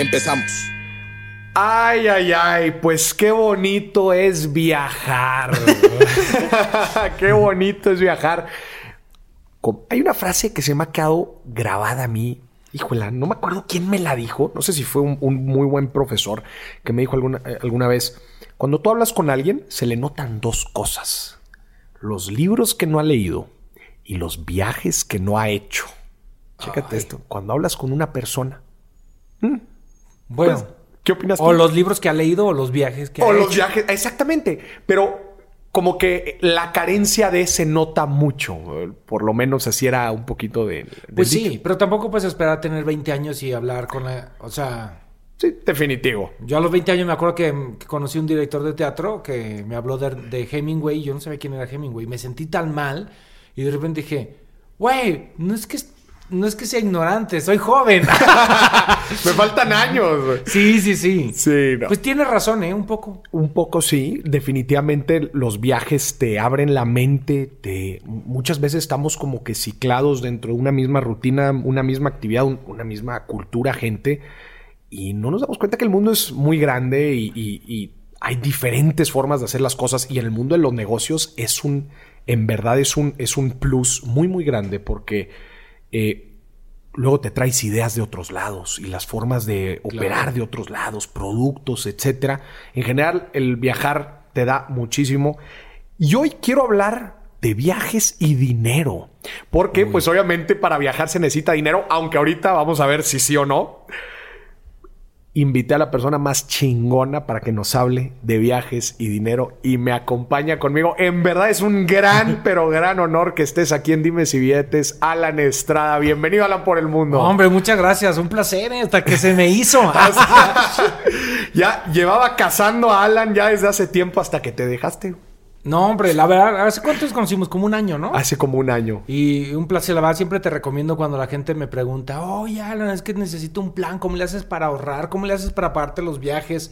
Empezamos. Ay, ay, ay, pues qué bonito es viajar. qué bonito es viajar. Hay una frase que se me ha quedado grabada a mí. Híjole, no me acuerdo quién me la dijo. No sé si fue un, muy buen profesor que me dijo alguna, eh, alguna vez. Cuando tú hablas con alguien, se le notan dos cosas. Los libros que no ha leído y los viajes que no ha hecho. Chécate esto. Cuando hablas con una persona. Bueno, pues, ¿qué opinas tú? O los libros que ha leído o los viajes que o ha los viajes, exactamente. Pero como que la carencia de se nota mucho. Por lo menos así era un poquito de. pues sí, pero tampoco puedes esperar a tener 20 años y hablar con la. O sea. Sí, definitivo. Yo a los 20 años me acuerdo que, conocí un director de teatro que me habló de, de Hemingway y yo no sabía quién era Hemingway. Me sentí tan mal y de repente dije, güey, no es que no es que sea ignorante, soy joven. Me faltan años. Sí, sí, sí. Sí, Pues tienes razón, ¿eh? Un poco. Un poco sí. Definitivamente los viajes te abren la mente. Te... Muchas veces estamos como que ciclados dentro de una misma rutina, una misma actividad, una misma cultura, gente. Y no nos damos cuenta que el mundo es muy grande y, hay diferentes formas de hacer las cosas. Y en el mundo de los negocios es un, en verdad es un, es un plus muy, muy grande porque eh, luego te traes ideas de otros lados y las formas de operar de otros lados, productos, etcétera. En general, el viajar te da muchísimo. Y hoy quiero hablar de viajes y dinero. Porque, pues obviamente, para viajar se necesita dinero, aunque ahorita vamos a ver si sí o no invité a la persona más chingona para que nos hable de viajes y dinero y me acompaña conmigo. En verdad es un gran, pero gran honor que estés aquí en Dime si Billetes, Alan Estrada. Bienvenido, Alan, por el mundo. Hombre, muchas gracias. Un placer, ¿eh? hasta que se me hizo. ya llevaba cazando a Alan ya desde hace tiempo hasta que te dejaste. No, hombre, la verdad, ¿hace cuánto nos conocimos? Como un año, ¿no? Hace como un año. Y un placer, la verdad, siempre te recomiendo cuando la gente me pregunta, oye, Alan, es que necesito un plan, ¿cómo le haces para ahorrar? ¿Cómo le haces para pagarte los viajes?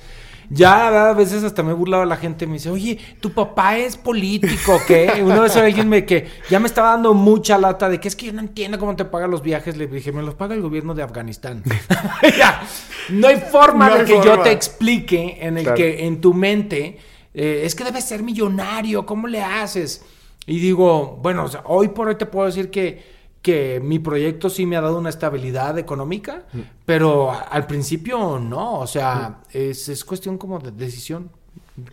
Ya a veces hasta me he burlado a la gente, me dice, oye, tu papá es político, ¿qué? Una vez alguien me que ya me estaba dando mucha lata de que es que yo no entiendo cómo te pagan los viajes. Le dije, me los paga el gobierno de Afganistán. no hay forma de que yo te explique en el que en tu mente eh, es que debes ser millonario, ¿cómo le haces? Y digo, bueno, hoy por hoy te puedo decir que, que mi proyecto sí me ha dado una estabilidad económica, mm. pero al principio no, o sea, mm. es, cuestión como de decisión.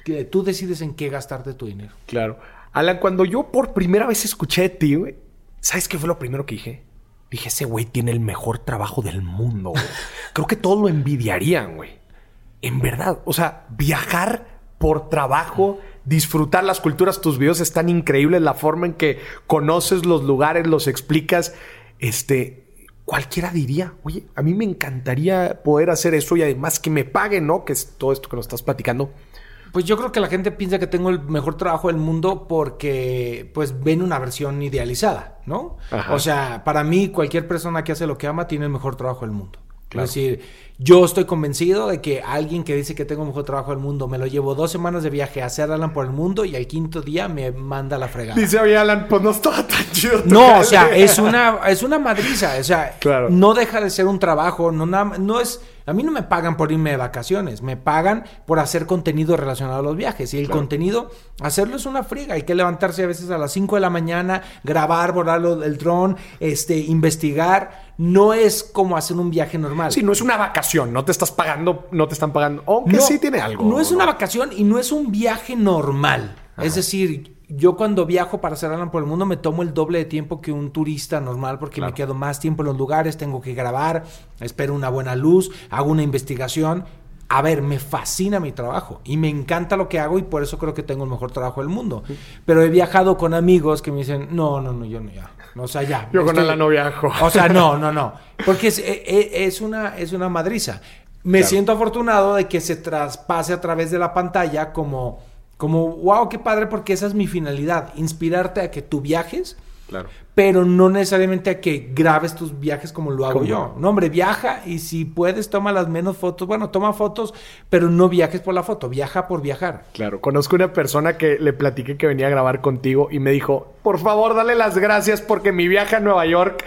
Que tú decides en qué gastarte tu dinero. Claro. Alan, cuando yo por primera vez escuché de ti, güey, ¿sabes qué fue lo primero que dije? Dije, ese güey tiene el mejor trabajo del mundo, güey. Creo que todos lo envidiarían, güey. En verdad, o sea, viajar por trabajo, disfrutar las culturas. Tus videos están increíbles, la forma en que conoces los lugares, los explicas. Este, cualquiera diría, oye, a mí me encantaría poder hacer eso y además que me paguen, ¿no? Que es todo esto que nos estás platicando. Pues yo creo que la gente piensa que tengo el mejor trabajo del mundo porque pues ven una versión idealizada, ¿no? O sea, para mí cualquier persona que hace lo que ama tiene el mejor trabajo del mundo. Es decir, yo estoy convencido de que alguien que dice que tengo el mejor trabajo del mundo, me lo llevo dos semanas de viaje a hacer Alan por el mundo y al quinto día me manda la fregada. Dice, oye, Alan, pues no estaba tan chido. No, o sea, es una, es una madriza. O sea, no deja de ser un trabajo, no, no es a mí no me pagan por irme de vacaciones, me pagan por hacer contenido relacionado a los viajes. Y el contenido, hacerlo es una friga. Hay que levantarse a veces a las 5 de la mañana, grabar, volarlo del dron, este, investigar. No es como hacer un viaje normal. Sí, no es una vacación, no te estás pagando, no te están pagando. Aunque sí tiene algo. No es una vacación y no es un viaje normal. Es decir, yo cuando viajo para hacer Alan por el mundo me tomo el doble de tiempo que un turista normal porque me quedo más tiempo en los lugares, tengo que grabar, espero una buena luz, hago una investigación. A ver, me fascina mi trabajo y me encanta lo que hago y por eso creo que tengo el mejor trabajo del mundo. Pero he viajado con amigos que me dicen, no, no, no, yo no, ya. O sea, ya. Yo con la no viajo. O sea, no, no, no. Porque es, e, e, es, una, es una madriza. Me siento afortunado de que se traspase a través de la pantalla como, como, wow, qué padre, porque esa es mi finalidad, inspirarte a que tú viajes Claro. Pero no necesariamente a que grabes tus viajes como lo hago yo. No, hombre, viaja y si puedes, toma las menos fotos. Bueno, toma fotos, pero no viajes por la foto, viaja por viajar. Claro, conozco una persona que le platiqué que venía a grabar contigo y me dijo, por favor, dale las gracias porque mi viaje a Nueva York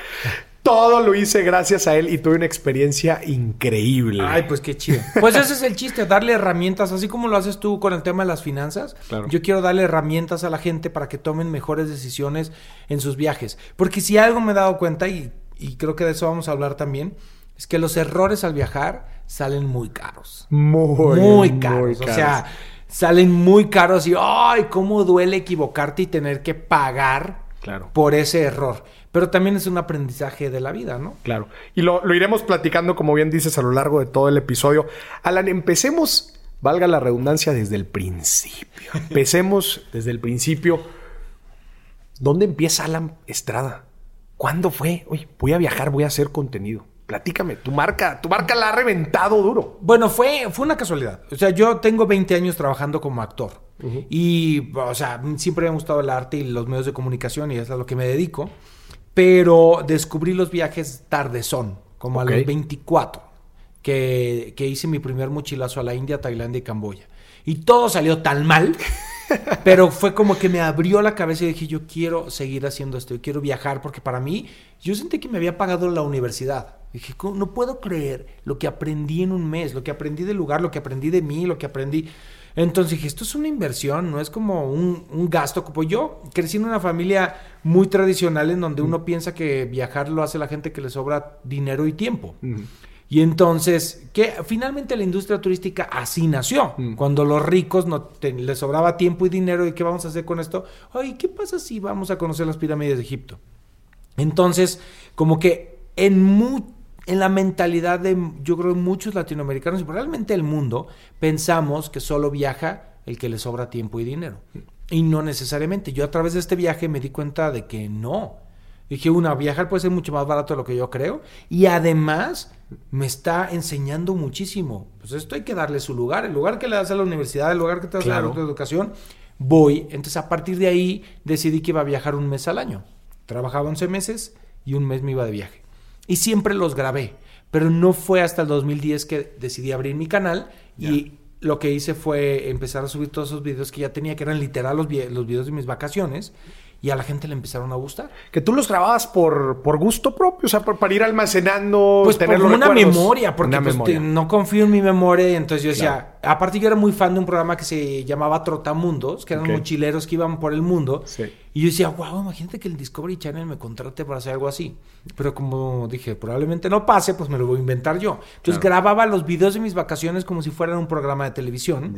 todo lo hice gracias a él y tuve una experiencia increíble. Ay, pues qué chido. Pues ese es el chiste, darle herramientas, así como lo haces tú con el tema de las finanzas. Yo quiero darle herramientas a la gente para que tomen mejores decisiones en sus viajes. Porque si algo me he dado cuenta, y, creo que de eso vamos a hablar también, es que los errores al viajar salen muy caros. Muy, muy caros. O sea, salen muy caros y, ay, cómo duele equivocarte y tener que pagar claro. por ese error pero también es un aprendizaje de la vida, ¿no? Claro. Y lo, iremos platicando, como bien dices, a lo largo de todo el episodio. Alan, empecemos, valga la redundancia, desde el principio. Empecemos desde el principio. ¿Dónde empieza Alan Estrada? ¿Cuándo fue? Oye, voy a viajar, voy a hacer contenido. Platícame, tu marca, tu marca la ha reventado duro. Bueno, fue, fue una casualidad. O sea, yo tengo 20 años trabajando como actor. Y, o sea, siempre me ha gustado el arte y los medios de comunicación y es a lo que me dedico. Pero descubrí los viajes tardezón, como a los 24, que, que hice mi primer mochilazo a la India, Tailandia y Camboya. Y todo salió tan mal, pero fue como que me abrió la cabeza y dije, yo quiero seguir haciendo esto, yo quiero viajar, porque para mí, yo sentí que me había pagado la universidad. Dije, no puedo creer lo que aprendí en un mes, lo que aprendí del lugar, lo que aprendí de mí, lo que aprendí. Entonces dije, esto es una inversión, no es como un, gasto. Como yo crecí en una familia muy tradicional en donde uno piensa que viajar lo hace la gente que le sobra dinero y tiempo. Y entonces, que finalmente la industria turística así nació. Cuando los ricos no les sobraba tiempo y dinero, ¿y qué vamos a hacer con esto? Ay, ¿qué pasa si vamos a conocer las pirámides de Egipto? Entonces, como que en mucho en la mentalidad de, yo creo, muchos latinoamericanos y probablemente el mundo, pensamos que solo viaja el que le sobra tiempo y dinero. Y no necesariamente. Yo a través de este viaje me di cuenta de que no. Dije, una, viajar puede ser mucho más barato de lo que yo creo. Y además me está enseñando muchísimo. Pues esto hay que darle su lugar. El lugar que le das a la universidad, el lugar que te das a la educación, voy. Entonces a partir de ahí decidí que iba a viajar un mes al año. Trabajaba 11 meses y un mes me iba de viaje y siempre los grabé. Pero no fue hasta el 2010 que decidí abrir mi canal y lo que hice fue empezar a subir todos esos videos que ya tenía, que eran literal los, los videos de mis vacaciones y a la gente le empezaron a gustar. Que tú los grababas por, por gusto propio, o sea, por, para ir almacenando, pues tener una memoria, porque pues, no confío en mi memoria. Entonces yo decía, aparte yo era muy fan de un programa que se llamaba Trotamundos, que eran mochileros que iban por el mundo. Y yo decía, wow, imagínate que el Discovery Channel me contrate para hacer algo así. Pero como dije, probablemente no pase, pues me lo voy a inventar yo. Entonces grababa los videos de mis vacaciones como si fueran un programa de televisión.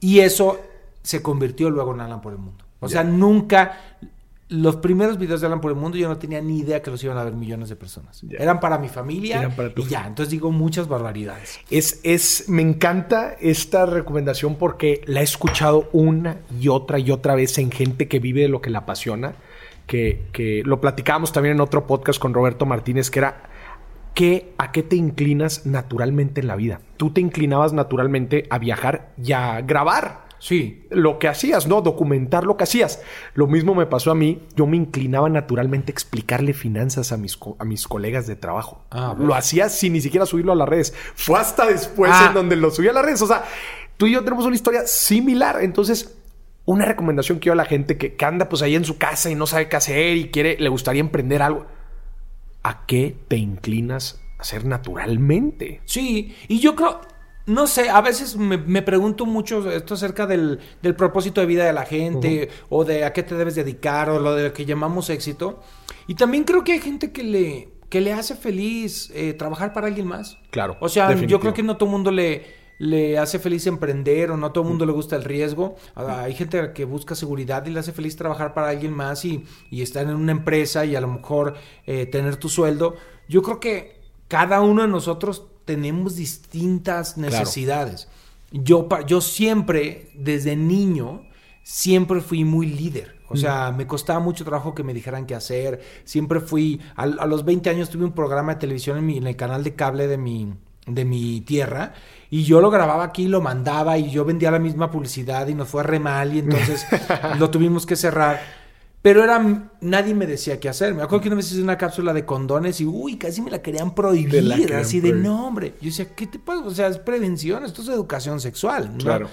Y eso se convirtió luego en Alan por el Mundo. O sea, nunca los primeros videos de Alan por el Mundo yo no tenía ni idea que los iban a ver millones de personas. Eran para mi familia y ya. Entonces digo muchas barbaridades. Es, es, me encanta esta recomendación porque la he escuchado una y otra y otra vez en gente que vive de lo que la apasiona. Que, que lo platicábamos también en otro podcast con Roberto Martínez, que era ¿qué, ¿a qué te inclinas naturalmente en la vida? Tú te inclinabas naturalmente a viajar y a grabar. Sí. Lo que hacías, ¿no? Documentar lo que hacías. Lo mismo me pasó a mí. Yo me inclinaba naturalmente a explicarle finanzas a mis, a mis colegas de trabajo. Ah, lo hacía sin ni siquiera subirlo a las redes. Fue hasta después ah. en donde lo subí a las redes. O sea, tú y yo tenemos una historia similar. Entonces, una recomendación que yo a la gente que, que anda pues ahí en su casa y no sabe qué hacer y quiere, le gustaría emprender algo. ¿A qué te inclinas a hacer naturalmente? Sí, y yo creo, no sé, a veces me, pregunto mucho esto acerca del, propósito de vida de la gente o de a qué te debes dedicar o lo de lo que llamamos éxito. Y también creo que hay gente que le, que le hace feliz eh, trabajar para alguien más. Claro. O sea, yo creo que no todo el mundo le, le hace feliz emprender o no todo el mundo le gusta el riesgo. Ah, hay gente que busca seguridad y le hace feliz trabajar para alguien más y, y estar en una empresa y a lo mejor eh, tener tu sueldo. Yo creo que cada uno de nosotros tenemos distintas necesidades. Yo, pa- yo siempre, desde niño, siempre fui muy líder. O sea, me costaba mucho trabajo que me dijeran qué hacer. Siempre fui, a, a los 20 años tuve un programa de televisión en, mi- en el canal de cable de mi, de mi tierra. Y yo lo grababa aquí, lo mandaba y yo vendía la misma publicidad y nos fue re mal y entonces lo tuvimos que cerrar. Pero era, nadie me decía qué hacer. Me acuerdo que una vez hice una cápsula de condones y, uy, casi me la querían prohibir. Te la querían así de, prohibir. no, hombre. Yo decía, ¿qué te pasa? O sea, es prevención, esto es educación sexual. ¿no? Claro.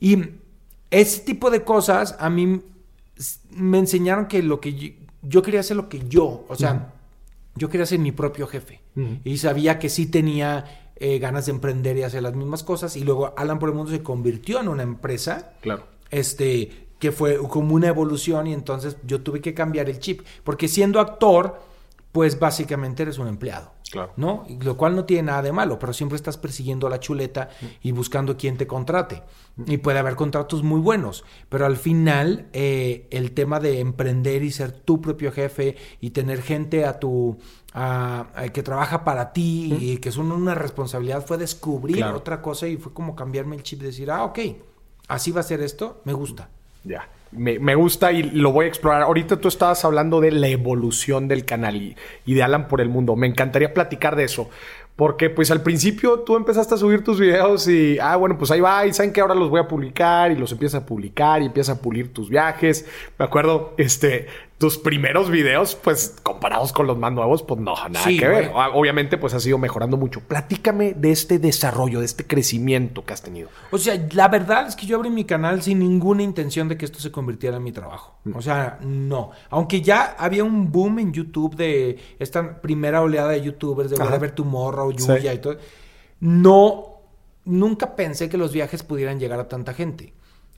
Y ese tipo de cosas a mí me enseñaron que lo que yo, yo quería hacer lo que yo, o sea, yo quería ser mi propio jefe. Y sabía que sí tenía eh, ganas de emprender y hacer las mismas cosas. Y luego Alan por el Mundo se convirtió en una empresa Claro. este, que fue como una evolución y entonces yo tuve que cambiar el chip, porque siendo actor, pues básicamente eres un empleado. Claro. ¿No? Y Lo cual no tiene nada de malo, pero siempre estás persiguiendo la chuleta y buscando quien te contrate. Y puede haber contratos muy buenos, pero al final eh, el tema de emprender y ser tu propio jefe y tener gente a tu a- a- que trabaja para ti y que es una, una responsabilidad fue descubrir Claro. otra cosa y fue como cambiarme el chip y decir, ah, ok, así va a ser esto, me gusta. Ya. Me, me gusta y lo voy a explorar. Ahorita tú estabas hablando de la evolución del canal y, de Alan por el mundo. Me encantaría platicar de eso. Porque pues al principio tú empezaste a subir tus videos y, ah, bueno, pues ahí va, y saben que ahora los voy a publicar y los empiezas a publicar y empiezas a pulir tus viajes. Me acuerdo, este, tus primeros videos, pues comparados con los más nuevos, pues no, nada Sí, que ver. güey. Obviamente pues has ido mejorando mucho. Platícame de este desarrollo, de este crecimiento que has tenido. O sea, la verdad es que yo abrí mi canal sin ninguna intención de que esto se convirtiera en mi trabajo. O sea, no. Aunque ya había un boom en YouTube de esta primera oleada de youtubers, de. Whatever Tomorrow, Sí. Yuya y todo. No, nunca pensé que los viajes pudieran llegar a tanta gente.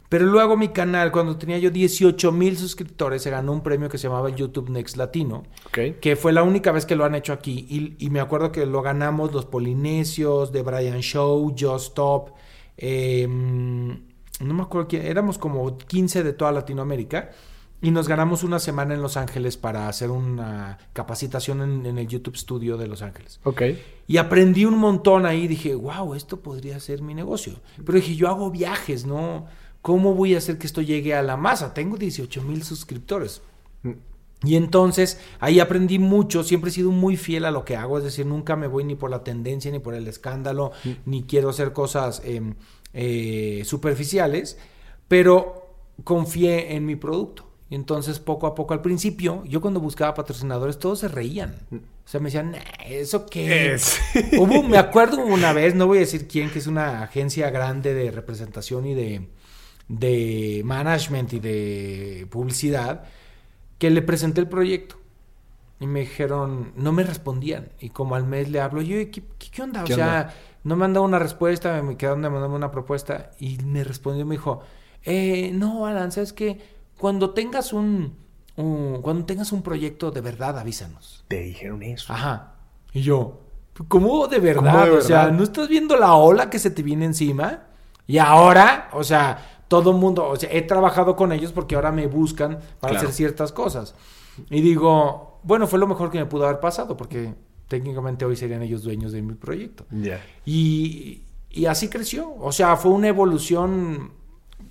Pero luego mi canal, cuando tenía yo 18 mil suscriptores, se ganó un premio que se llamaba YouTube Next Latino ¿Ok? que fue la única vez que lo han hecho aquí. Y, y me acuerdo que lo ganamos los Polinesios, de Brian Show, Just Stop. eh, no me acuerdo quién, éramos como 15 de toda Latinoamérica. Y nos ganamos una semana en Los Ángeles para hacer una capacitación en, en el YouTube Studio de Los Ángeles. Ok. Y aprendí un montón ahí. Dije, wow, esto podría ser mi negocio. Pero dije, yo hago viajes, ¿no? ¿Cómo voy a hacer que esto llegue a la masa? Tengo 18 mil suscriptores. Y entonces ahí aprendí mucho, siempre he sido muy fiel a lo que hago, es decir, nunca me voy ni por la tendencia, ni por el escándalo, ni quiero hacer cosas eh, eh, superficiales, pero confié en mi producto. Y entonces poco a poco al principio, yo cuando buscaba patrocinadores, todos se reían. O sea, me decían, "Nah, ¿eso qué? Es. Hubo, me acuerdo una vez, no voy a decir quién, que es una agencia grande de representación y de, de management y de publicidad, que le presenté el proyecto. Y me dijeron, no me respondían. Y como al mes le hablo, yo, ¿qué, qué, onda? ¿Qué o sea, onda? no me han dado una respuesta, me quedaron de mandarme una propuesta. Y me respondió, me dijo, eh, no, Alan, ¿sabes qué? Cuando tengas un, un- cuando tengas un proyecto de verdad, avísanos. Te dijeron eso. Ajá. Y yo, ¿cómo de verdad? ¿Cómo de O sea, verdad? ¿no estás viendo la ola que se te viene encima? Y ahora, o sea, todo el mundo, o sea, he trabajado con ellos porque ahora me buscan para Claro. hacer ciertas cosas. Y digo, bueno, fue lo mejor que me pudo haber pasado porque técnicamente hoy serían ellos dueños de mi proyecto. Ya. Y, y así creció. O sea, fue una evolución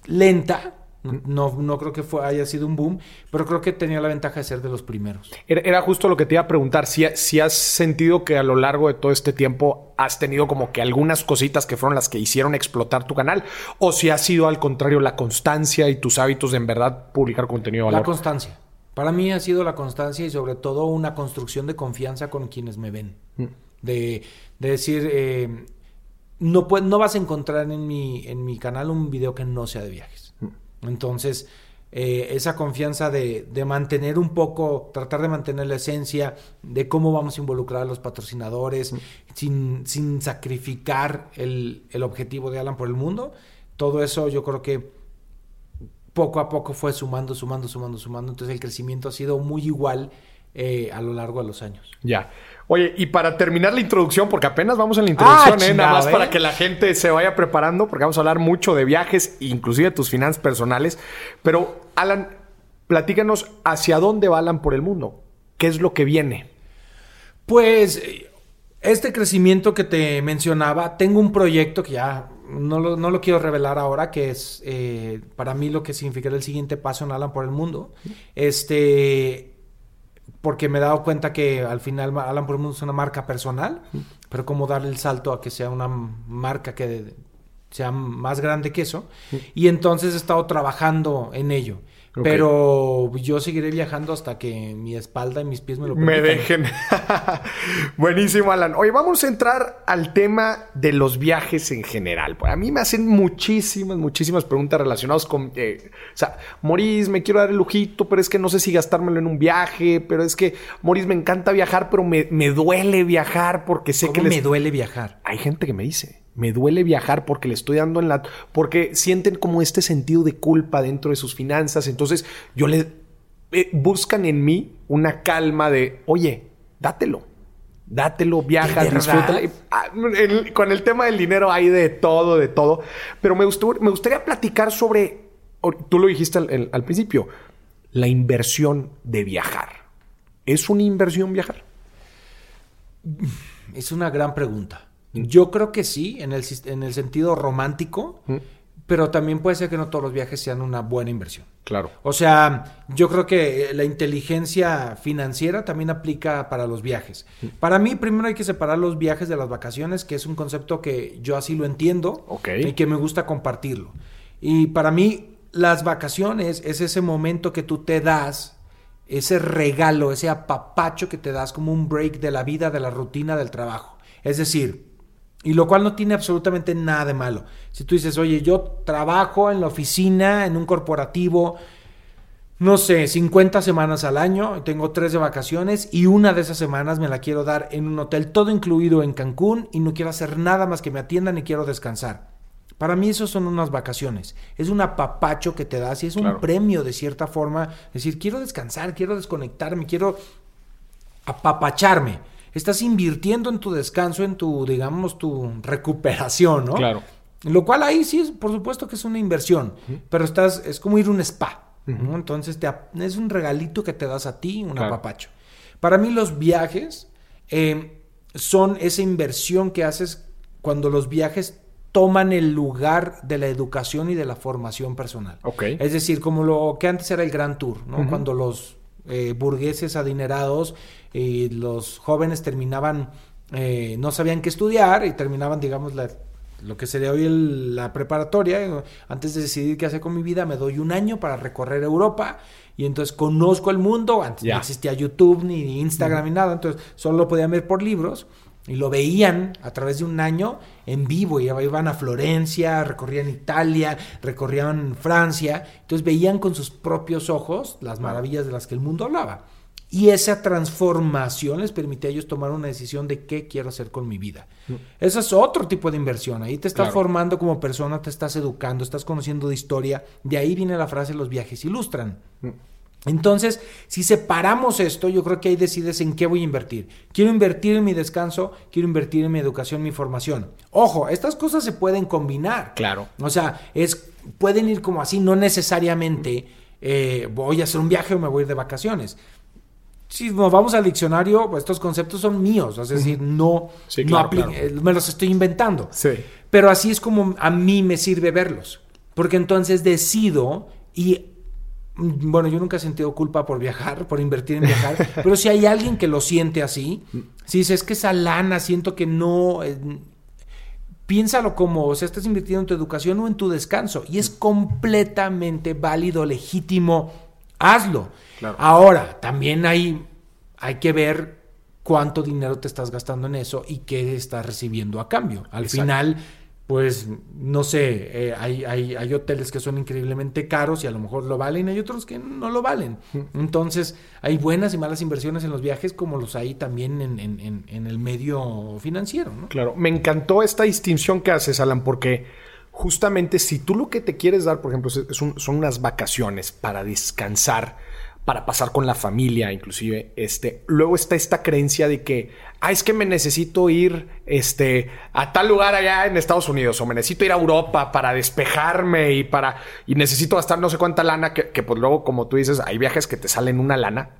lenta. No, no creo que fue, haya sido un boom, pero creo que tenía la ventaja de ser de los primeros. Era, era justo lo que te iba a preguntar. Si, si has sentido que a lo largo de todo este tiempo has tenido como que algunas cositas que fueron las que hicieron explotar tu canal, o si ha sido al contrario la constancia y tus hábitos de en verdad publicar contenido de La constancia. Para mí ha sido la constancia y sobre todo una construcción de confianza con quienes me ven. De, de decir, eh, no, no vas a encontrar en mi, en mi canal un video que no sea de viajes. Entonces, eh, esa confianza de, de mantener un poco, tratar de mantener la esencia de cómo vamos a involucrar a los patrocinadores sin, sin sacrificar el, el objetivo de Alan por el mundo. Todo eso yo creo que poco a poco fue sumando, sumando, sumando, sumando. Entonces el crecimiento ha sido muy igual eh, a lo largo de los años. Ya. Oye, y para terminar la introducción, porque apenas vamos en la introducción, Ah, ¿eh? nada más chingado, ¿eh? para que la gente se vaya preparando, porque vamos a hablar mucho de viajes, inclusive de tus finanzas personales. Pero, Alan, platícanos hacia dónde va Alan por el mundo. ¿Qué es lo que viene? Pues este crecimiento que te mencionaba, tengo un proyecto que ya no lo, no lo quiero revelar ahora, que es eh, para mí lo que significará el siguiente paso en Alan por el mundo. Este, porque me he dado cuenta que al final Alan mundo es una marca personal, pero cómo darle el salto a que sea una marca que sea más grande que eso. Y entonces he estado trabajando en ello. Pero yo seguiré viajando hasta que mi espalda y mis pies me lo permitan. Me dejen. Buenísimo, Alan. Hoy vamos a entrar al tema de los viajes en general. A mí me hacen muchísimas, muchísimas preguntas relacionadas con... Eh, o sea, Moris, me quiero dar el lujito, pero es que no sé si gastármelo en un viaje, pero es que, Moris, me encanta viajar, pero me, duele viajar porque sé que... me duele viajar? Hay gente que me dice me duele viajar porque le estoy dando en la... porque sienten como este sentido de culpa dentro de sus finanzas. Entonces yo le... Eh, buscan en mí una calma de, oye, dátelo. Dátelo, viaja, disfruta. Ah, con el tema del dinero hay de todo, de todo. Pero me, gustó, me gustaría platicar sobre, tú lo dijiste al, al principio, la inversión de viajar. ¿Es una inversión viajar? Es una gran pregunta. Yo creo que sí, en el, en el sentido romántico, pero también puede ser que no todos los viajes sean una buena inversión. Claro. O sea, yo creo que la inteligencia financiera también aplica para los viajes. Para mí, primero hay que separar los viajes de las vacaciones, que es un concepto que yo así lo entiendo y que me gusta compartirlo. Y para mí, las vacaciones es ese momento que tú te das, ese regalo, ese apapacho que te das como un break de la vida, de la rutina, del trabajo. Es decir, y lo cual no tiene absolutamente nada de malo. Si tú dices, oye, yo trabajo en la oficina, en un corporativo, no sé, 50 semanas al año, tengo tres de vacaciones y una de esas semanas me la quiero dar en un hotel todo incluido en Cancún y no quiero hacer nada más que me atiendan y quiero descansar. Para mí eso son unas vacaciones. Es un apapacho que te das y es un premio de cierta forma. decir, quiero descansar, quiero desconectarme, quiero apapacharme estás invirtiendo en tu descanso, en tu, digamos, tu recuperación, ¿no? Claro. Lo cual ahí sí, por supuesto que es una inversión, pero estás, es como ir a un spa, ¿no? Entonces te, es un regalito que te das a ti, un apapacho. Para mí los viajes eh, son esa inversión que haces cuando los viajes toman el lugar de la educación y de la formación personal. Okay. Es decir, como lo que antes era el Gran Tour, ¿no? Cuando los eh, burgueses adinerados y los jóvenes terminaban, eh, no sabían qué estudiar y terminaban, digamos, lo que sería hoy la preparatoria. Antes de decidir qué hacer con mi vida, me doy un año para recorrer Europa y entonces conozco el mundo. Antes no existía YouTube ni Instagram ni nada, entonces solo lo podían ver por libros y lo veían a través de un año en vivo, y iban a Florencia, recorrían Italia, recorrían Francia, entonces veían con sus propios ojos las maravillas de las que el mundo hablaba. Y esa transformación les permitía a ellos tomar una decisión de qué quiero hacer con mi vida. Mm. Eso es otro tipo de inversión. Ahí te estás formando como persona, te estás educando, estás conociendo de historia. De ahí viene la frase los viajes ilustran. Mm. Entonces, si separamos esto, yo creo que ahí decides en qué voy a invertir. Quiero invertir en mi descanso, quiero invertir en mi educación, mi formación. Ojo, estas cosas se pueden combinar. Claro. O sea, es, pueden ir como así, no necesariamente eh, voy a hacer un viaje o me voy a ir de vacaciones. Si nos vamos al diccionario, pues estos conceptos son míos, es decir, no, eh, me los estoy inventando. Sí. Pero así es como a mí me sirve verlos, porque entonces decido y bueno, yo nunca he sentido culpa por viajar, por invertir en viajar, pero si hay alguien que lo siente así, si dices, es que esa lana siento que no... Eh, piénsalo como, o sea, estás invirtiendo en tu educación o en tu descanso y es completamente válido, legítimo, hazlo. Ahora, también hay, hay que ver cuánto dinero te estás gastando en eso y qué estás recibiendo a cambio. Al final pues no sé, eh, hay, hay, hay, hoteles que son increíblemente caros y a lo mejor lo valen, hay otros que no lo valen. Entonces, hay buenas y malas inversiones en los viajes como los hay también en, en, en, el medio financiero. ¿no? Claro, me encantó esta distinción que haces, Alan, porque justamente si tú lo que te quieres dar, por ejemplo, son unas vacaciones para descansar, para pasar con la familia, inclusive, este, luego está esta creencia de que, ah, es que me necesito ir, este, a tal lugar allá en Estados Unidos, o me necesito ir a Europa para despejarme y para, y necesito gastar no sé cuánta lana, que, que pues luego, como tú dices, hay viajes que te salen una lana,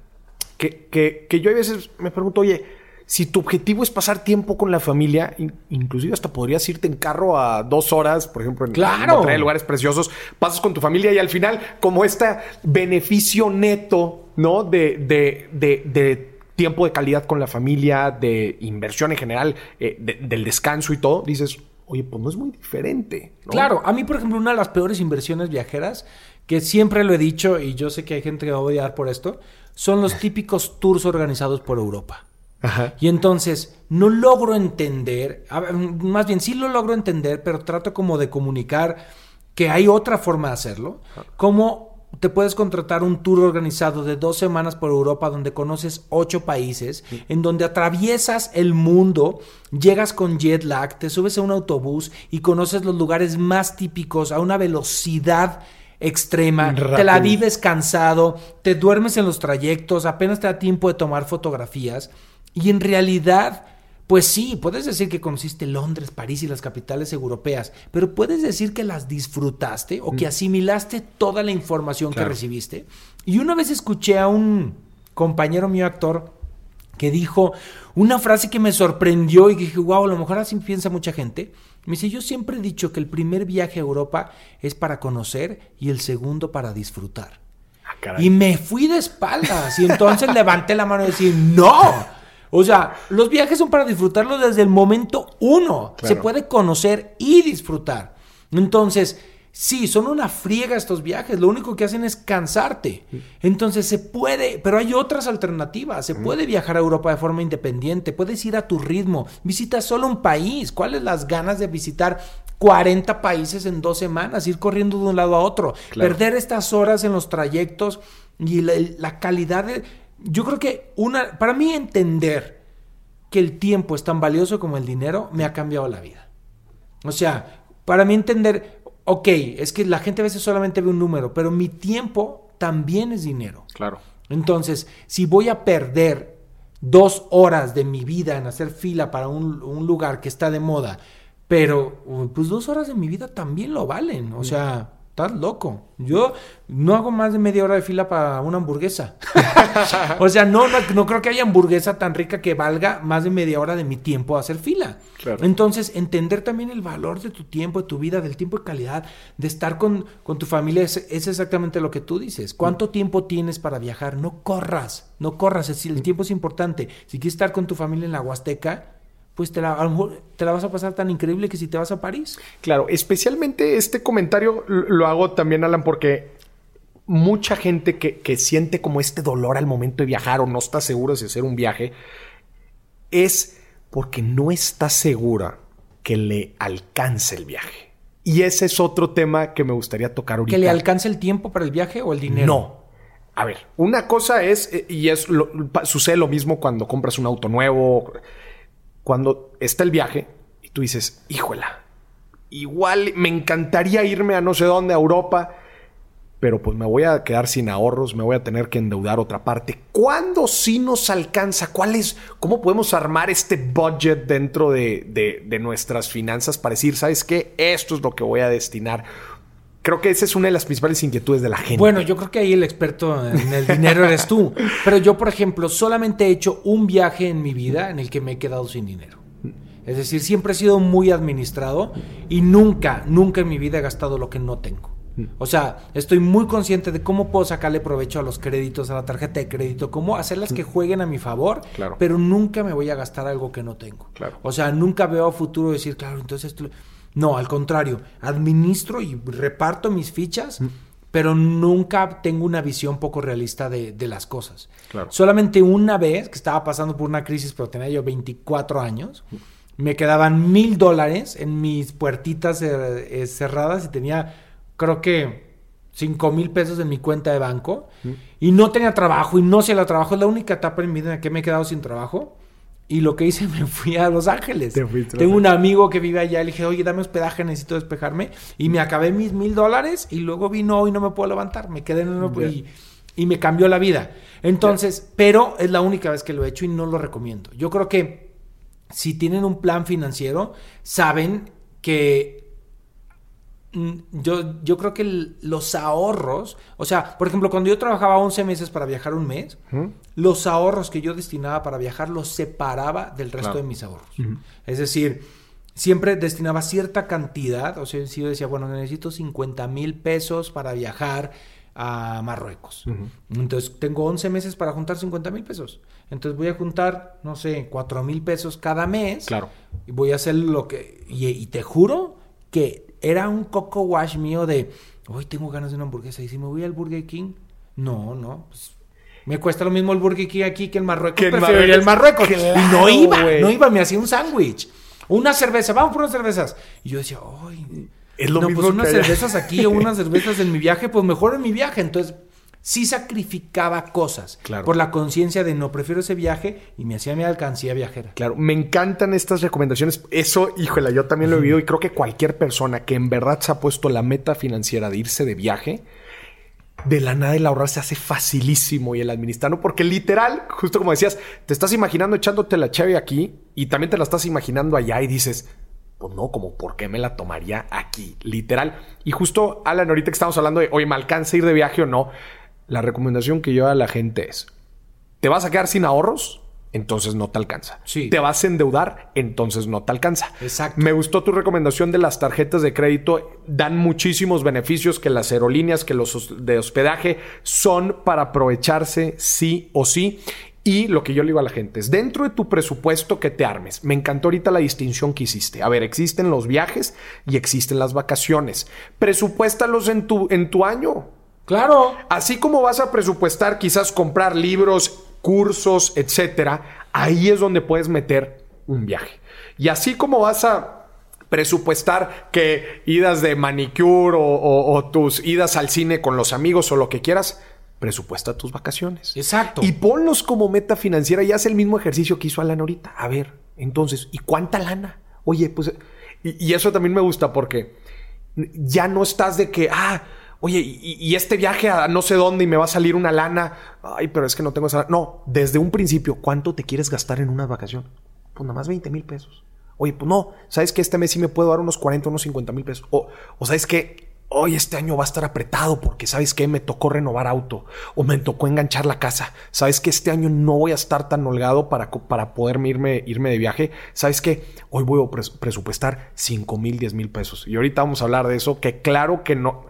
que, que, que yo a veces me pregunto, oye, si tu objetivo es pasar tiempo con la familia, inclusive hasta podrías irte en carro a dos horas, por ejemplo, en, claro. lugares preciosos, pasas con tu familia y al final, como este beneficio neto, ¿no? De, de, de, tiempo de calidad con la familia, de inversión en general, eh, del descanso y todo, dices, oye, pues no es muy diferente. Claro, a mí, por ejemplo, una de las peores inversiones viajeras, que siempre lo he dicho y yo sé que hay gente que va a odiar por esto, son los típicos tours organizados por Europa. Y entonces no logro entender, más bien sí lo logro entender, pero trato como de comunicar que hay otra forma de hacerlo. Como te puedes contratar un tour organizado de dos semanas por Europa donde conoces ocho países, en donde atraviesas el mundo, llegas con jet lag, te subes a un autobús y conoces los lugares más típicos a una velocidad extrema, te la vives cansado, te duermes en los trayectos, apenas te da tiempo de tomar fotografías. Y en realidad, pues sí, puedes decir que conociste Londres, París y las capitales europeas, pero puedes decir que las disfrutaste o que mm. asimilaste toda la información que recibiste. Y una vez escuché a un compañero mío actor que dijo una frase que me sorprendió y dije, wow, a lo mejor así piensa mucha gente. Me dice, yo siempre he dicho que el primer viaje a Europa es para conocer y el segundo para disfrutar. Ah, y me fui de espaldas y entonces levanté la mano y decía, no, o sea, los viajes son para disfrutarlos desde el momento uno. Se puede conocer y disfrutar. Entonces, sí, son una friega estos viajes. Lo único que hacen es cansarte. Entonces, se puede, pero hay otras alternativas. Se puede viajar a Europa de forma independiente. Puedes ir a tu ritmo. Visita solo un país. ¿Cuáles las ganas de visitar 40 países en dos semanas? Ir corriendo de un lado a otro. Perder estas horas en los trayectos y la calidad de yo creo que una, para mí entender que el tiempo es tan valioso como el dinero me ha cambiado la vida. O sea, para mí entender, ok, es que la gente a veces solamente ve un número, pero mi tiempo también es dinero. Claro. Entonces, si voy a perder dos horas de mi vida en hacer fila para un, un lugar que está de moda, pero pues dos horas de mi vida también lo valen. O sea, Estás loco. Yo no hago más de media hora de fila para una hamburguesa. o sea, no, no, creo que haya hamburguesa tan rica que valga más de media hora de mi tiempo hacer fila. Entonces, entender también el valor de tu tiempo, de tu vida, del tiempo de calidad, de estar con, con tu familia, es, es, exactamente lo que tú dices. ¿Cuánto tiempo tienes para viajar? No corras, no corras. Es decir, el tiempo es importante. Si quieres estar con tu familia en la Huasteca, pues te la, a lo mejor te la vas a pasar tan increíble que si te vas a París. Claro, especialmente este comentario lo hago también, Alan, porque mucha gente que, que, siente como este dolor al momento de viajar o no está seguro de hacer un viaje, es porque no está segura que le alcance el viaje. Y ese es otro tema que me gustaría tocar ahorita. ¿Que le alcance el tiempo para el viaje o el dinero? No. A ver, una cosa es, eh, y es sucede lo mismo cuando compras un auto nuevo cuando está el viaje y tú dices, híjola, igual me encantaría irme a no sé dónde, a Europa, pero pues me voy a quedar sin ahorros, me voy a tener que endeudar otra parte. ¿Cuándo sí nos alcanza? ¿Cuál es, cómo podemos armar este budget dentro de, de nuestras finanzas para decir, sabes qué, esto es lo que voy a destinar? Creo que esa es una de las principales inquietudes de la gente. Bueno, yo creo que ahí el experto en el dinero eres tú. Pero yo, por ejemplo, solamente he hecho un viaje en mi vida en el que me he quedado sin dinero. Es decir, siempre he sido muy administrado y nunca, nunca en mi vida he gastado lo que no tengo. O sea, estoy muy consciente de cómo puedo sacarle provecho a los créditos, a la tarjeta de crédito, cómo hacerlas que jueguen a mi favor, claro. pero nunca me voy a gastar algo que no tengo. Claro. O sea, nunca veo a futuro decir, claro, entonces esto... No, al contrario, administro y reparto mis fichas, mm. pero nunca tengo una visión poco realista de, las cosas. Solamente una vez que estaba pasando por una crisis, pero tenía yo 24 años, me quedaban mil dólares en mis puertitas eh, eh, cerradas y tenía, creo que, cinco mil pesos en mi cuenta de banco mm. y no tenía trabajo y no hacía el trabajo. Es la única etapa en mi vida en que me he quedado sin trabajo. Y lo que hice, me fui a Los Ángeles. Tengo un amigo que vive allá. Le dije, oye, dame hospedaje, necesito despejarme. Y me acabé mis mil dólares. Y luego vino y no me puedo levantar. Me quedé en uno y, y, me cambió la vida. Entonces, pero es la única vez que lo he hecho y no lo recomiendo. Yo creo que si tienen un plan financiero, saben que yo, yo creo que el- los ahorros, o sea, por ejemplo, cuando yo trabajaba 11 meses para viajar un mes, los ahorros que yo destinaba para viajar los separaba del resto Claro. de mis ahorros. Es decir, siempre destinaba cierta cantidad, o sea, si yo decía, bueno, necesito 50 mil pesos para viajar a Marruecos. Entonces, tengo 11 meses para juntar 50 mil pesos. Entonces, voy a juntar, no sé, 4 mil pesos cada mes. Claro. Y voy a hacer lo que... Y, y te juro que era un coco wash mío de... Hoy tengo ganas de una hamburguesa. ¿Y si me voy al Burger King? No, no. pues, me cuesta lo mismo el Burger King aquí que el Marruecos. Que ir al Marruecos. Y no iba, no iba. Me hacía un sándwich. Una cerveza. Vamos por unas cervezas. Y yo decía, ay... Es lo no, mismo pues unas que cervezas aquí o unas cervezas en mi viaje, pues mejor en mi viaje. Entonces, sí sacrificaba cosas Claro. por la conciencia de no prefiero ese viaje y me hacía mi alcancía viajera. Claro, me encantan estas recomendaciones. Eso, híjole, yo también lo he vivido y creo que cualquier persona que en verdad se ha puesto la meta financiera de irse de viaje, de la nada el ahorrar se hace facilísimo y el administrarlo, porque literal, justo como decías, te estás imaginando echándote la chave aquí y también te la estás imaginando allá y dices, pues no, como por qué me la tomaría aquí, literal. Y justo, Alan, ahorita que estamos hablando de, oye, ¿me alcanza a ir de viaje o no? La recomendación que yo a la gente es, ¿te vas a quedar sin ahorros? Entonces no te alcanza. Sí. ¿Te vas a endeudar? Entonces no te alcanza. Exacto. Me gustó tu recomendación de las tarjetas de crédito. Dan muchísimos beneficios que las aerolíneas, que los de hospedaje son para aprovecharse sí o sí. Y lo que yo le digo a la gente es, dentro de tu presupuesto que te armes, me encantó ahorita la distinción que hiciste. A ver, existen los viajes y existen las vacaciones. Presupuéstalos en tu, en tu año. Claro. Así como vas a presupuestar quizás comprar libros, cursos, etcétera, ahí es donde puedes meter un viaje. Y así como vas a presupuestar que idas de manicure o, o- o tus idas al cine con los amigos o lo que quieras, presupuesta tus vacaciones. Exacto. Y ponlos como meta financiera y haz el mismo ejercicio que hizo Alan ahorita. A ver, entonces, ¿y cuánta lana? Oye, pues, y, y eso también me gusta porque ya no estás de que, ah, oye, y, este viaje a no sé dónde y me va a salir una lana. Ay, pero es que no tengo esa. No, desde un principio, ¿cuánto te quieres gastar en una vacación? Pues nada más 20 mil pesos. Oye, pues no, ¿sabes que este mes sí me puedo dar unos 40, unos 50 mil pesos? O, o ¿sabes que Hoy este año va a estar apretado porque sabes que me tocó renovar auto o me tocó enganchar la casa. Sabes que este año no voy a estar tan holgado para, para poderme irme, irme de viaje. Sabes que hoy voy a pres- presupuestar 5 mil, 10 mil pesos. Y ahorita vamos a hablar de eso, que claro que no,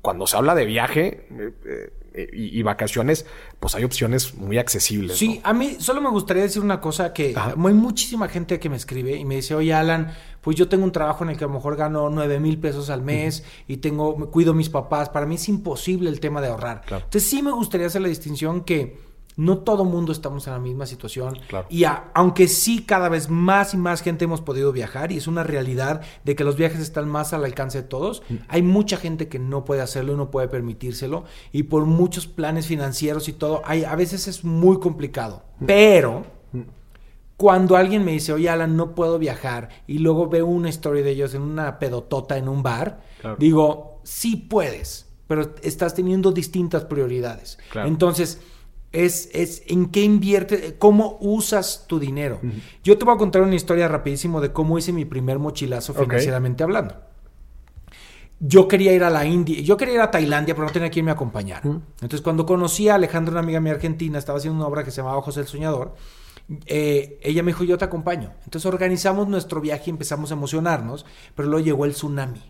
cuando se habla de viaje eh, eh, y, y vacaciones, pues hay opciones muy accesibles. Sí, a mí solo me gustaría decir una cosa que Ajá. hay muchísima gente que me escribe y me dice, oye Alan, pues yo tengo un trabajo en el que a lo mejor gano 9 mil pesos al mes y tengo, me cuido a mis papás. Para mí es imposible el tema de ahorrar. Claro. Entonces sí me gustaría hacer la distinción que no todo mundo estamos en la misma situación. Claro. Y a- aunque sí cada vez más y más gente hemos podido viajar y es una realidad de que los viajes están más al alcance de todos, hay mucha gente que no puede hacerlo y no puede permitírselo y por muchos planes financieros y todo, hay, a veces es muy complicado. Pero cuando alguien me dice, oye Alan, no puedo viajar y luego veo una historia de ellos en una pedotota en un bar, Claro. digo, sí puedes, pero estás teniendo distintas prioridades. Claro. Entonces, es, es en qué invierte, cómo usas tu dinero. Yo te voy a contar una historia rapidísimo de cómo hice mi primer mochilazo financieramente hablando. Yo quería ir a la India, yo quería ir a Tailandia, pero no tenía quien me acompañara. Entonces, cuando conocí a Alejandra, una amiga mía argentina, estaba haciendo una obra que se llamaba José el Soñador, eh, ella me dijo, yo te acompaño. Entonces organizamos nuestro viaje y empezamos a emocionarnos, pero luego llegó el tsunami.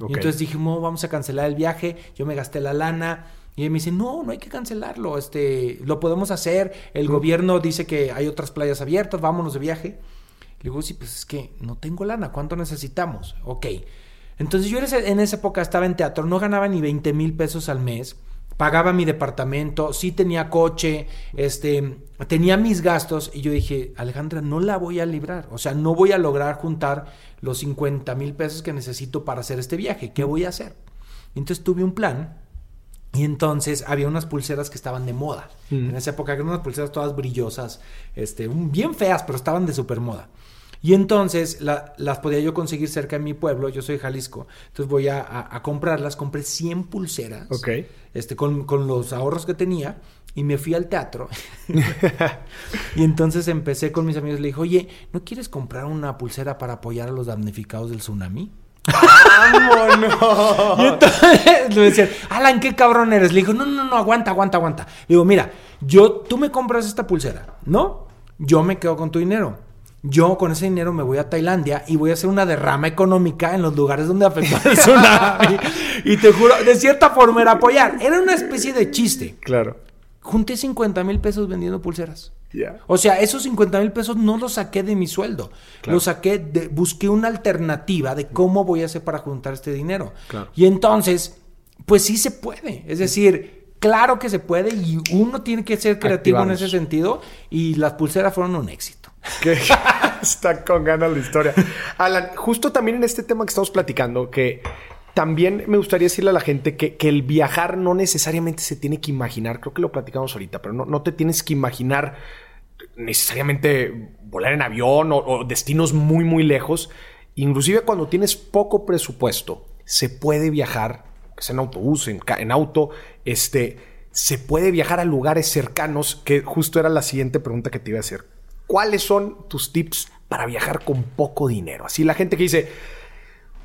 Y entonces dijimos, vamos a cancelar el viaje, yo me gasté la lana. Y me dice, no, no hay que cancelarlo, este, lo podemos hacer, el gobierno dice que hay otras playas abiertas, vámonos de viaje. Le digo, sí, pues es que no tengo lana, ¿cuánto necesitamos? Ok. Entonces yo en esa época estaba en teatro, no ganaba ni 20 mil pesos al mes, pagaba mi departamento, sí tenía coche, este, tenía mis gastos y yo dije, Alejandra, no la voy a librar, o sea, no voy a lograr juntar los 50 mil pesos que necesito para hacer este viaje, ¿qué voy a hacer? Entonces tuve un plan y entonces había unas pulseras que estaban de moda. Mm. En esa época eran unas pulseras todas brillosas, este, bien feas, pero estaban de super moda. Y entonces la- las podía yo conseguir cerca de mi pueblo, yo soy de Jalisco, entonces voy a, a- a comprarlas, compré 100 pulseras este, con, con los ahorros que tenía y me fui al teatro. y entonces empecé con mis amigos, le dije, oye, ¿no quieres comprar una pulsera para apoyar a los damnificados del tsunami? ¡Vámonos! Y entonces le decían, Alan, qué cabrón eres. Le digo, no, no, no, aguanta, aguanta, aguanta. Le digo, mira, yo, tú me compras esta pulsera, ¿no? Yo me quedo con tu dinero. Yo con ese dinero me voy a Tailandia y voy a hacer una derrama económica en los lugares donde afectó el tsunami. y te juro, de cierta forma era apoyar. Era una especie de chiste. Claro. Junté 50 mil pesos vendiendo pulseras. O sea, esos 50 mil pesos no los saqué de mi sueldo. Claro. Los saqué, de, busqué una alternativa de cómo voy a hacer para juntar este dinero. Claro. Y entonces, pues sí se puede. Es decir, claro que se puede y uno tiene que ser creativo en ese sentido. Y las pulseras fueron un éxito. Que está con ganas la historia. Alan, justo también en este tema que estamos platicando, que también me gustaría decirle a la gente que, que el viajar no necesariamente se tiene que imaginar, creo que lo platicamos ahorita, pero no, no te tienes que imaginar necesariamente volar en avión o, destinos muy, muy lejos. Inclusive cuando tienes poco presupuesto, se puede viajar, que sea en autobús, en, en auto, este, se puede viajar a lugares cercanos, que justo era la siguiente pregunta que te iba a hacer. ¿Cuáles son tus tips para viajar con poco dinero? Así la gente que dice,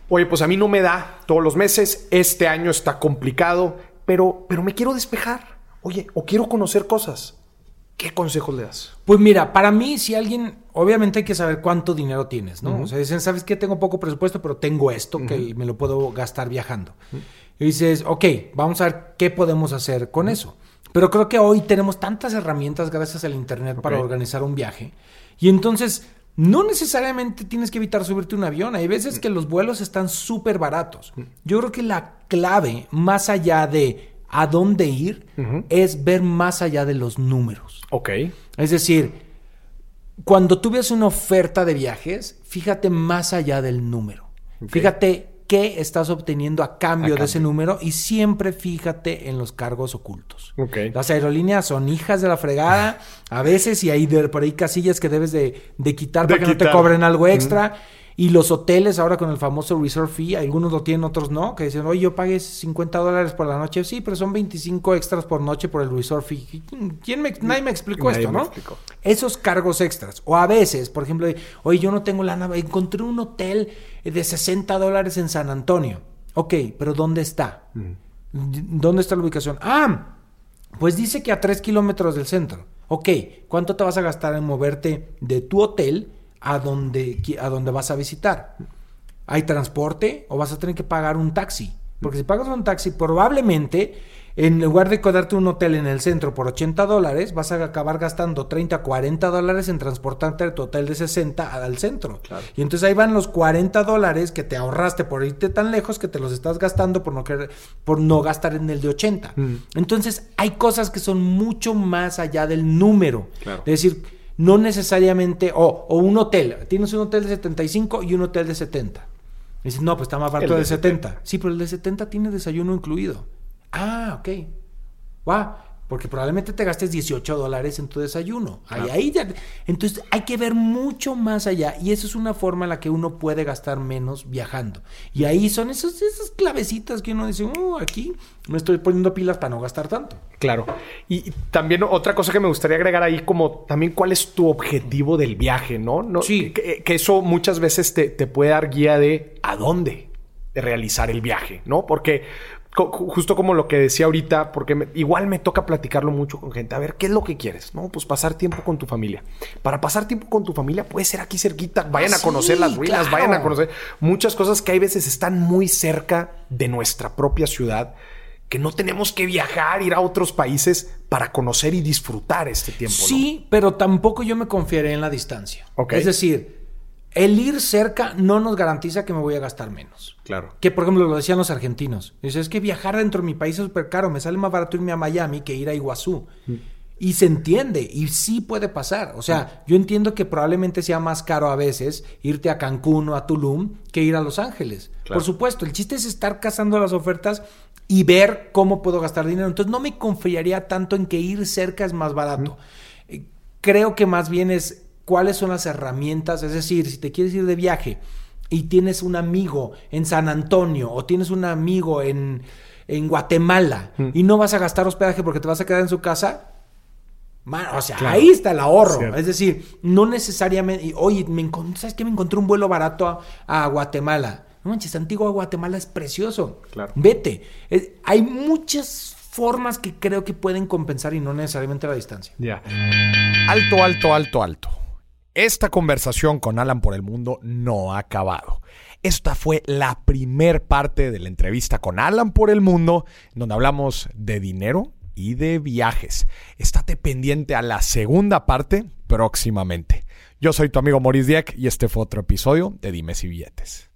oye, pues a mí no me da todos los meses, este año está complicado, pero, pero me quiero despejar. Oye, o quiero conocer cosas. ¿Qué consejos le das? Pues mira, para mí, si alguien, obviamente hay que saber cuánto dinero tienes, ¿no? O sea, dicen, ¿sabes qué? Tengo poco presupuesto, pero tengo esto que me lo puedo gastar viajando. Y dices, ok, vamos a ver qué podemos hacer con eso. Pero creo que hoy tenemos tantas herramientas gracias al Internet para organizar un viaje. Y entonces, no necesariamente tienes que evitar subirte un avión. Hay veces que los vuelos están súper baratos. Yo creo que la clave, más allá de a dónde ir, es ver más allá de los números. Ok. Es decir, cuando tú ves una oferta de viajes, fíjate más allá del número. Fíjate qué estás obteniendo a cambio A de ese número y siempre fíjate en los cargos ocultos. Ok. Las aerolíneas son hijas de la fregada a veces y hay de- por ahí casillas que debes de, de quitar De para que no te cobren algo extra. Y los hoteles ahora con el famoso resort fee, algunos lo tienen, otros no, que dicen, oye, yo pagué 50 dólares por la noche. Sí, pero son 25 extras por noche por el resort fee. ¿Quién- ¿Quién me, nadie me explicó Nadie esto, me ¿no? explicó. Esos cargos extras. O a veces, por ejemplo, oye, yo no tengo lana, encontré un hotel de 60 dólares en San Antonio. Ok, pero ¿dónde está? ¿Dónde está la ubicación? Ah, pues dice que a 3 kilómetros del centro. Ok, ¿cuánto te vas a gastar en moverte de tu hotel a donde, a donde vas a visitar? ¿Hay transporte o vas a tener que pagar un taxi? Porque si pagas un taxi, probablemente en lugar de quedarte un hotel en el centro por 80 dólares, vas a acabar gastando 30, 40 dólares en transportarte de tu hotel de 60 al centro. Y entonces ahí van los 40 dólares que te ahorraste por irte tan lejos que te los estás gastando por no, querer- por no gastar en el de 80. Entonces hay cosas que son mucho más allá del número. Claro. Es decir, no necesariamente, o, o un hotel, tienes un hotel de 75 y un hotel de 70. Y dices, no, pues está más barato El de de 70. Sí, pero el de 70 tiene desayuno incluido. Ah, ok. Wow. Porque probablemente te gastes 18 dólares en tu desayuno. Ahí, ahí ya- Entonces hay que ver mucho más allá. Y eso es una forma en la que uno puede gastar menos viajando. Y ahí son esos, esas clavecitas que uno dice, oh, aquí me estoy poniendo pilas para no gastar tanto. Claro. Y también otra cosa que me gustaría agregar ahí, como también cuál es tu objetivo del viaje, ¿no? no Sí. Que, que eso muchas veces te, te puede dar guía de a dónde de realizar el viaje, ¿no? Porque co- justo como lo que decía ahorita, porque me- igual me toca platicarlo mucho con gente. A ver, ¿qué es lo que quieres? No, pues pasar tiempo con tu familia. Para pasar tiempo con tu familia puede ser aquí cerquita. Vayan Ah, a conocer sí, las ruinas, claro. vayan a conocer muchas cosas que hay veces están muy cerca de nuestra propia ciudad que no tenemos que viajar, ir a otros países para conocer y disfrutar este tiempo. ¿no? Sí, pero tampoco yo me confiaré en la distancia. Ok. Es decir, el ir cerca no nos garantiza que me voy a gastar menos. Claro. Que por ejemplo lo decían los argentinos. Dice, es que viajar dentro de mi país es súper caro. Me sale más barato irme a Miami que ir a Iguazú. Mm. Y se entiende, y sí puede pasar. O sea, yo entiendo que probablemente sea más caro a veces irte a Cancún o a Tulum que ir a Los Ángeles. Claro. Por supuesto, el chiste es estar cazando las ofertas y ver cómo puedo gastar dinero. Entonces no me confiaría tanto en que ir cerca es más barato. Eh, Creo que más bien es cuáles son las herramientas. Es decir, si te quieres ir de viaje y tienes un amigo en San Antonio o tienes un amigo en, en Guatemala y no vas a gastar hospedaje porque te vas a quedar en su casa, Man, o sea, Claro. ahí está el ahorro. Cierto. Es decir, no necesariamente. y, Oye, me encont- ¿sabes qué? Me encontré un vuelo barato a, a Guatemala. No manches, Antigua Guatemala es precioso. Claro. Vete. Hay muchas formas que creo que pueden compensar y no necesariamente la distancia. Ya. Alto, alto, alto, alto. Esta conversación con Alan por el mundo no ha acabado. Esta fue la primer parte de la entrevista con Alan por el mundo, donde hablamos de dinero y de viajes. Estate pendiente a la segunda parte próximamente. Yo soy tu amigo Maurice Dieck y este fue otro episodio de Dimes y Billetes.